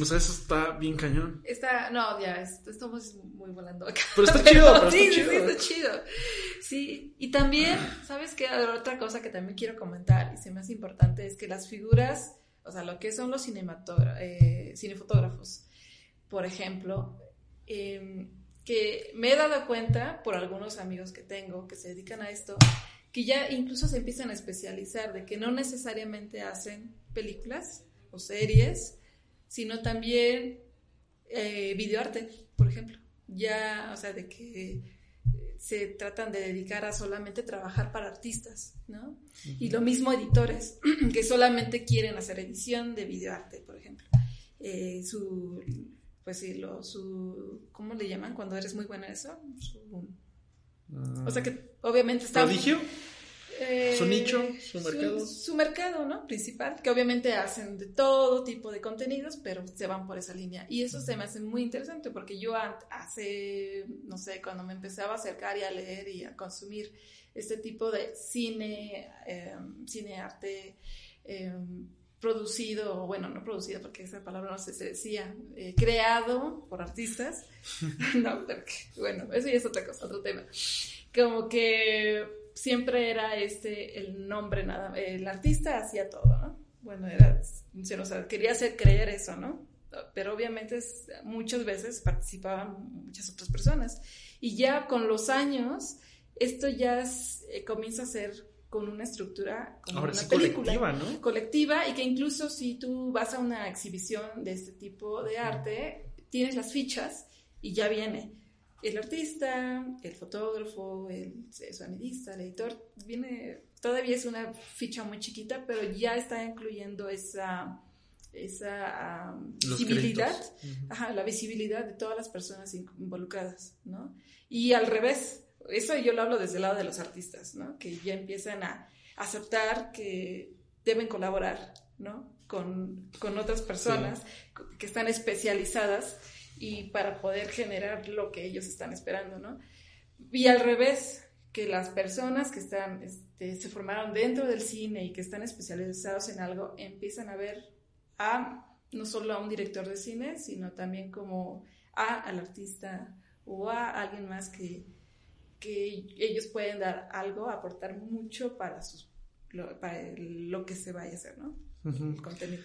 O sea, eso está bien cañón. Está, no, ya, estamos muy volando acá. Pero está chido, pero sí, está chido. Sí, está chido. Sí, y también, ¿sabes qué? Otra cosa que también quiero comentar y se me hace importante es que las figuras, o sea, lo que son los eh, cinefotógrafos, por ejemplo, Em, que me he dado cuenta por algunos amigos que tengo que se dedican a esto, que ya incluso se empiezan a especializar, de que no necesariamente hacen películas o series, sino también eh, videoarte, por ejemplo. Ya, o sea, de que eh, se tratan de dedicar a solamente trabajar para artistas, ¿no? Y lo mismo editores, que solamente quieren hacer edición de videoarte, por ejemplo. Eh, su pues sí, lo, su, ¿cómo le llaman cuando eres muy buena en eso? Ah. o sea que obviamente está... ¿Prodigio? Eh, su nicho, su mercado. Su, mercado, ¿no? Principal, que obviamente hacen de todo tipo de contenidos, pero se van por esa línea. Y eso se me hace muy interesante porque yo hace, no sé, cuando me empezaba a acercar y a leer y a consumir este tipo de cine, eh, cine, arte, eh, producido, bueno, no producido porque esa palabra no se, decía, eh, creado por artistas. no, porque, bueno, eso ya es otra cosa, otro tema. Como que siempre era este el nombre nada, el artista hacía todo, ¿no? Bueno, era, se nos quería hacer creer eso, ¿no? Pero obviamente muchas veces participaban muchas otras personas. Y ya con los años, esto ya eh, comienza a ser con una estructura como una película colectiva, ¿no? colectiva y que incluso si tú vas a una exhibición de este tipo de arte, tienes las fichas y ya viene el artista, el fotógrafo, el sonidista, el editor, viene, todavía es una ficha muy chiquita, pero ya está incluyendo esa esa visibilidad, ajá, la visibilidad de todas las personas involucradas, ¿no? Y al revés, eso yo lo hablo desde el lado de los artistas, ¿no? Que ya empiezan a aceptar que deben colaborar, ¿no? Con, otras personas que están especializadas y para poder generar lo que ellos están esperando, ¿no? Y al revés, que las personas que están, este, se formaron dentro del cine y que están especializados en algo, empiezan a ver a no solo a un director de cine, sino también como a al artista o a alguien más que, que ellos pueden dar algo, aportar mucho para sus lo, para lo que se vaya a hacer, ¿no? El contenido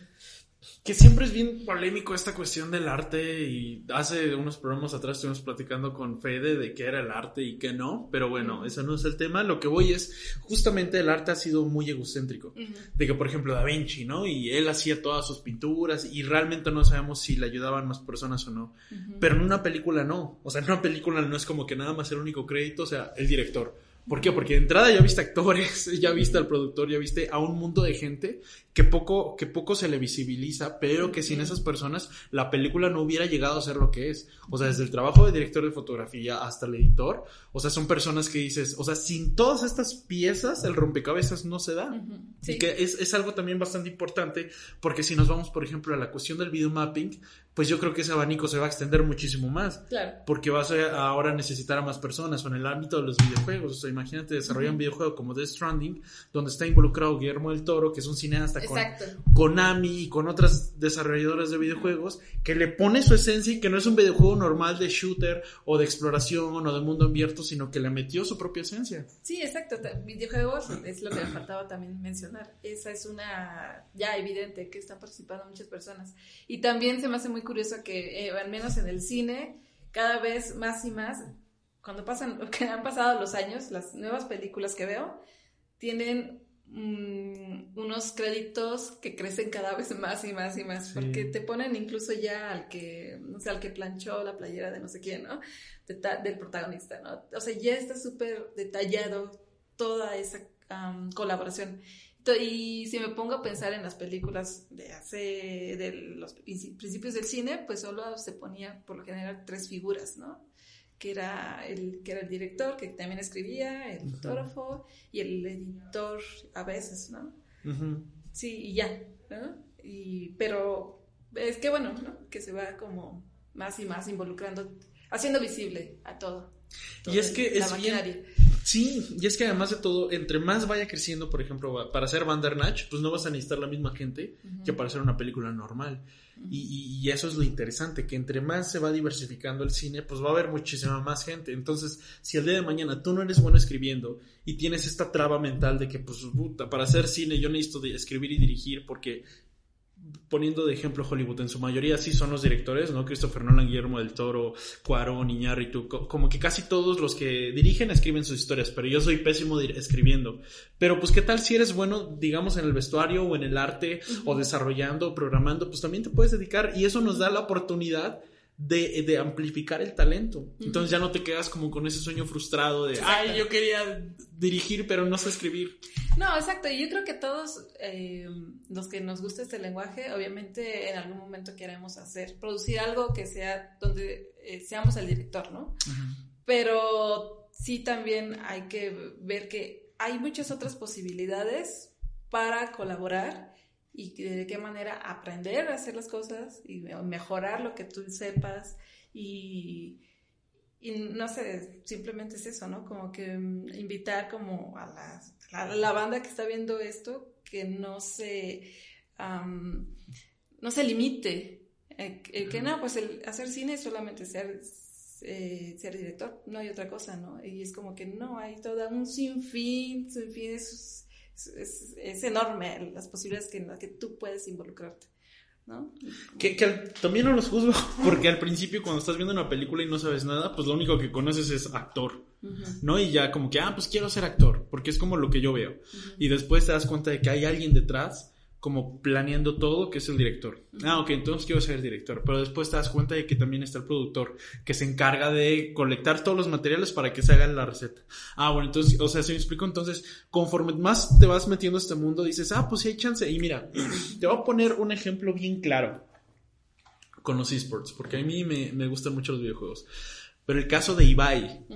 que siempre es bien polémico esta cuestión del arte y hace unos programas atrás estuvimos platicando con Fede de qué era el arte y qué no, pero bueno, ese no es el tema, lo que voy es, justamente el arte ha sido muy egocéntrico, de que por ejemplo Da Vinci, ¿no? Y él hacía todas sus pinturas y realmente no sabemos si le ayudaban más personas o no, pero en una película no, o sea, en una película no es como que nada más el único crédito, o sea, el director. ¿Por qué? Porque de entrada ya viste actores, ya viste al productor, ya viste a un mundo de gente que poco, que poco se le visibiliza, pero que sin esas personas la película no hubiera llegado a ser lo que es. O sea, desde el trabajo de director de fotografía hasta el editor, o sea, son personas que dices, o sea, sin todas estas piezas el rompecabezas no se da. Y que es, es, algo también bastante importante, porque si nos vamos, por ejemplo, a la cuestión del video mapping, pues yo creo que ese abanico se va a extender muchísimo más. Claro. Porque vas a ahora necesitar a más personas o en el ámbito de los videojuegos. O sea, imagínate desarrollar un videojuego como Death Stranding, donde está involucrado Guillermo del Toro, que es un cineasta con Konami y con otras desarrolladoras de videojuegos, que le pone su esencia y que no es un videojuego normal de shooter o de exploración o de mundo abierto, sino que le metió su propia esencia. Sí, exacto. Videojuegos es lo que me faltaba también mencionar. Esa es una ya evidente que están participando muchas personas. Y también se me hace muy curioso que, eh, al menos en el cine, cada vez más y más, cuando pasan, que han pasado los años, las nuevas películas que veo, tienen mm, unos créditos que crecen cada vez más y más y más, porque te ponen incluso ya al que, no sé, al que planchó la playera de no sé quién, ¿no? del protagonista, ¿no? O sea, ya está súper detallado toda esa colaboración. Y si me pongo a pensar en las películas de hace, de los principios del cine, pues solo se ponía por lo general tres figuras, ¿no? Que era el, que era el director, que también escribía, el fotógrafo y el editor a veces, ¿no? Sí, y ya, ¿no? Y, pero es que bueno, ¿no? Que se va como más y más involucrando, haciendo visible a todo. y es que es bien, Sí, y es que además de todo, entre más vaya creciendo, por ejemplo, para hacer Bandernach, pues no vas a necesitar la misma gente que para hacer una película normal. y, y, eso es lo interesante, que entre más se va diversificando el cine, pues va a haber muchísima más gente. Entonces, si el día de mañana tú no eres bueno escribiendo y tienes esta traba mental de que, pues, puta, para hacer cine yo necesito de escribir y dirigir porque poniendo de ejemplo Hollywood, en su mayoría sí son los directores, ¿no? Christopher Nolan, Guillermo del Toro, Cuarón, Iñárritu, como que casi todos los que dirigen escriben sus historias, pero yo soy pésimo escribiendo. Pero pues qué tal si eres bueno, digamos, en el vestuario o en el arte o desarrollando, programando, pues también te puedes dedicar y eso nos da la oportunidad de, de, amplificar el talento. Entonces ya no te quedas como con ese sueño frustrado de, ay, yo quería dirigir, pero no sé escribir. No, exacto. Y yo creo que todos eh, los que nos gusta este lenguaje, obviamente en algún momento queremos hacer, producir algo que sea donde eh, seamos el director, ¿no? Pero sí también hay que ver que hay muchas otras posibilidades para colaborar y de qué manera aprender a hacer las cosas y mejorar lo que tú sepas y, y no sé, simplemente es eso, ¿no? Como que mm, invitar como a la, la, banda que está viendo esto que no se, no se limite, eh, eh, que no, pues el hacer cine es solamente ser, eh, ser director, no hay otra cosa, ¿no? Y es como que no, hay todo un sinfín, sinfín de sus es, enorme las posibilidades que, en las que tú puedes involucrarte. ¿no? Que, también no los juzgo, porque al principio cuando estás viendo una película y no sabes nada, pues lo único que conoces es actor, ¿no? Y ya como que, ah, pues quiero ser actor, porque es como lo que yo veo. Y después te das cuenta de que hay alguien detrás como planeando todo, que es el director. Ah, ok, entonces quiero ser el director. Pero después te das cuenta de que también está el productor, que se encarga de colectar todos los materiales para que se haga la receta. Ah, bueno, entonces, o sea, si me explico, entonces, conforme más te vas metiendo a este mundo, dices, ah, pues sí hay chance. Y mira, te voy a poner un ejemplo bien claro con los esports, porque a mí me, me gustan mucho los videojuegos. Pero el caso de Ibai.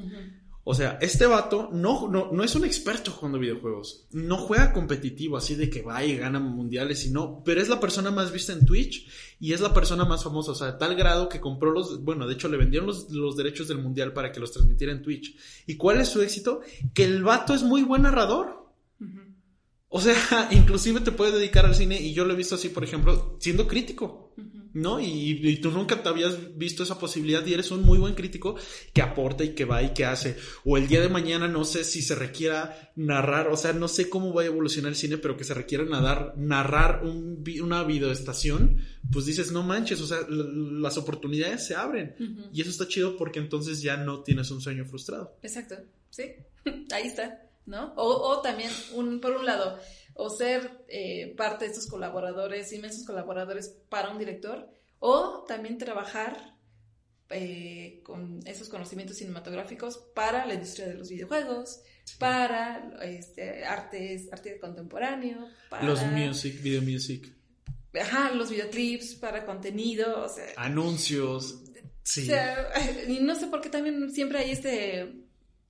O sea, este vato no, no, no es un experto jugando videojuegos. No juega competitivo, así de que va y gana mundiales y no. Pero es la persona más vista en Twitch y es la persona más famosa. O sea, a tal grado que compró los. Bueno, de hecho, le vendieron los, los derechos del mundial para que los transmitiera en Twitch. ¿Y cuál es su éxito? Que el vato es muy buen narrador. O sea, inclusive te puede dedicar al cine y yo lo he visto así, por ejemplo, siendo crítico. ¿No? Y, tú nunca te habías visto esa posibilidad y eres un muy buen crítico que aporta y que va y que hace. O el día de mañana no sé si se requiera narrar, o sea, no sé cómo va a evolucionar el cine, pero que se requiera nadar, narrar un, una videoestación, pues dices, no manches, o sea, las oportunidades se abren. Y eso está chido porque entonces ya no tienes un sueño frustrado. Exacto, sí, ahí está, ¿no? O, o también, un, por un lado, o ser eh, parte de estos colaboradores, inmensos colaboradores para un director, o también trabajar eh, con esos conocimientos cinematográficos para la industria de los videojuegos, para este, artes, arte contemporáneo, para... Los music, video music. Ajá, los videoclips, para contenido, o sea... Anuncios. Sí. O sea, y no sé por qué también siempre hay este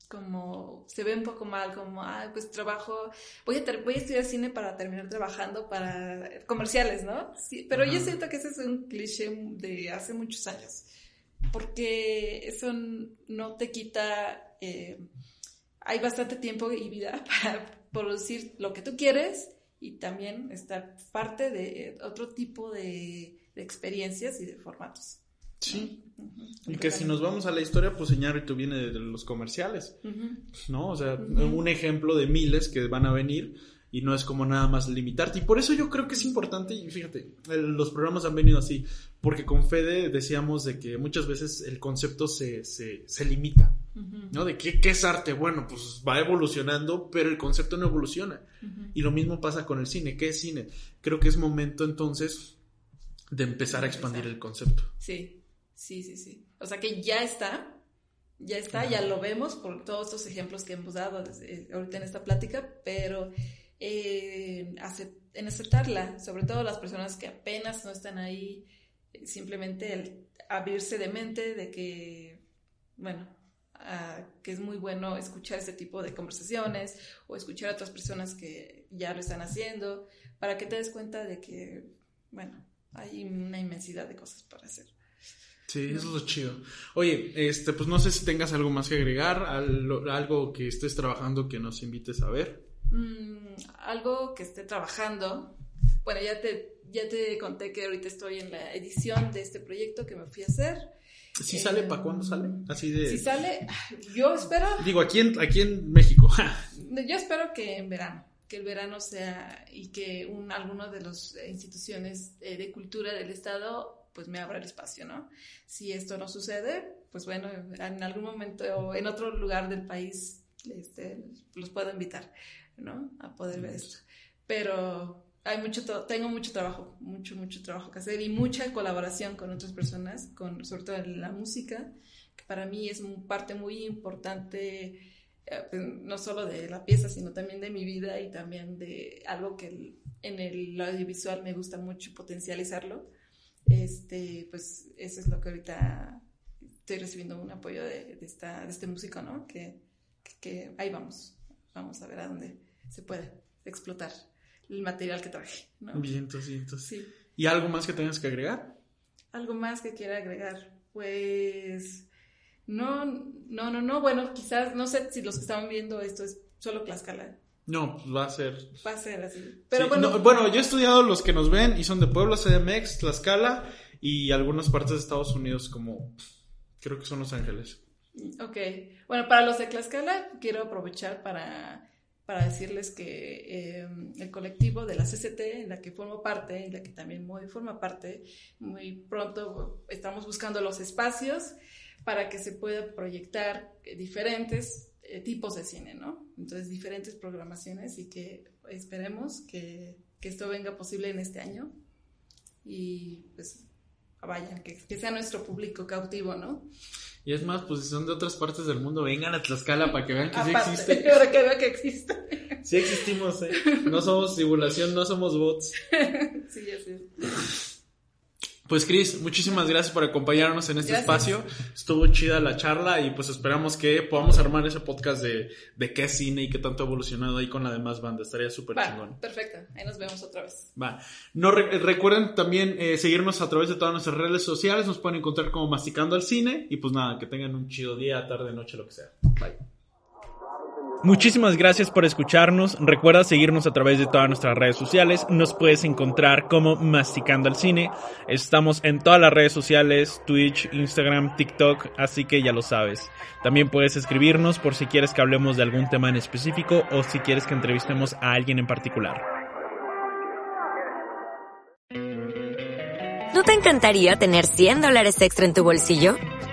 como se ve un poco mal, como, ah, pues trabajo, voy a, voy a estudiar cine para terminar trabajando para comerciales, ¿no? Sí, pero yo siento que ese es un cliché de hace muchos años, porque eso no te quita, eh, hay bastante tiempo y vida para producir lo que tú quieres y también estar parte de otro tipo de experiencias y de formatos. Sí. Y que si nos vamos a la historia, pues tú viene de los comerciales, ¿no? O sea, un ejemplo de miles que van a venir y no es como nada más limitarte. Y por eso yo creo que es importante, y fíjate, los programas han venido así, porque con Fede decíamos de que muchas veces el concepto se, se, se limita, ¿no? De qué, qué, es arte, bueno, pues va evolucionando, pero el concepto no evoluciona. Y lo mismo pasa con el cine, ¿qué es cine? Creo que es momento entonces de empezar a expandir el concepto. Sí, Sí, sí, sí. O sea que ya está, ya está, ya lo vemos por todos estos ejemplos que hemos dado desde, ahorita en esta plática, pero eh, en aceptarla, sobre todo las personas que apenas no están ahí, simplemente el abrirse de mente de que, bueno, que es muy bueno escuchar este tipo de conversaciones o escuchar a otras personas que ya lo están haciendo, para que te des cuenta de que, bueno, hay una inmensidad de cosas para hacer. Sí, eso es lo chido. Oye, este, pues no sé si tengas algo más que agregar, algo que estés trabajando que nos invites a ver. Mm, algo que esté trabajando. Bueno, ya te, ya te conté que ahorita estoy en la edición de este proyecto que me fui a hacer. ¿Sí sale? ¿Para cuándo sale? Así de... Si sale, yo espero... Digo, aquí en, aquí en México. yo espero que en verano, que el verano sea y que un, alguno de las instituciones eh, de cultura del Estado pues me abra el espacio, ¿no? Si esto no sucede, pues bueno, en algún momento o en otro lugar del país este, los puedo invitar, ¿no? A poder ver esto. Pero hay mucho, tengo mucho trabajo, mucho, mucho trabajo que hacer y mucha colaboración con otras personas, con, sobre todo en la música, que para mí es parte muy importante, eh, pues, no solo de la pieza, sino también de mi vida y también de algo que en el audiovisual me gusta mucho potencializarlo este, pues eso es lo que ahorita estoy recibiendo un apoyo de, esta, de este músico, ¿no? Que, que, ahí vamos, vamos a ver a dónde se puede explotar el material que traje, ¿no? Bien, entonces, Sí. ¿Y algo más que tengas que agregar? Algo más que quiera agregar, pues... No, no, no, no, bueno, quizás, no sé si los que estaban viendo esto es solo Tlaxcala, no, va a ser. Va a ser así. Pero bueno. bueno, yo he estudiado los que nos ven y son de Puebla, CDMX, Tlaxcala y algunas partes de Estados Unidos, como creo que son Los Ángeles. Ok. Bueno, para los de Tlaxcala, quiero aprovechar para, para decirles que em, el colectivo de la CCT, en la que formo parte, en la que también muy forma parte, muy pronto estamos buscando los espacios para que se pueda proyectar diferentes eh, tipos de cine, ¿no? Entonces, diferentes programaciones y que esperemos que, que esto venga posible en este año y pues vayan, que, que, sea nuestro público cautivo, ¿no? Y es más, pues si son de otras partes del mundo, vengan a Tlaxcala para que vean que sí existe. Para que vean que existe. Sí existimos, ¿eh? No somos simulación, no somos bots. sí, así pues Cris, muchísimas gracias por acompañarnos en este espacio. Estuvo chida la charla y pues esperamos que podamos armar ese podcast de, de qué cine y qué tanto ha evolucionado ahí con la demás banda. Estaría súper chingón. Perfecto, ahí nos vemos otra vez. Va. No, recuerden también eh, seguirnos a través de todas nuestras redes sociales. Nos pueden encontrar como Masticando al Cine. Y pues nada, que tengan un chido día, tarde, noche, lo que sea. Bye. Muchísimas gracias por escucharnos. Recuerda seguirnos a través de todas nuestras redes sociales. Nos puedes encontrar como Masticando al Cine. Estamos en todas las redes sociales, Twitch, Instagram, TikTok, así que ya lo sabes. También puedes escribirnos por si quieres que hablemos de algún tema en específico o si quieres que entrevistemos a alguien en particular. ¿No te encantaría tener 100 dólares extra en tu bolsillo?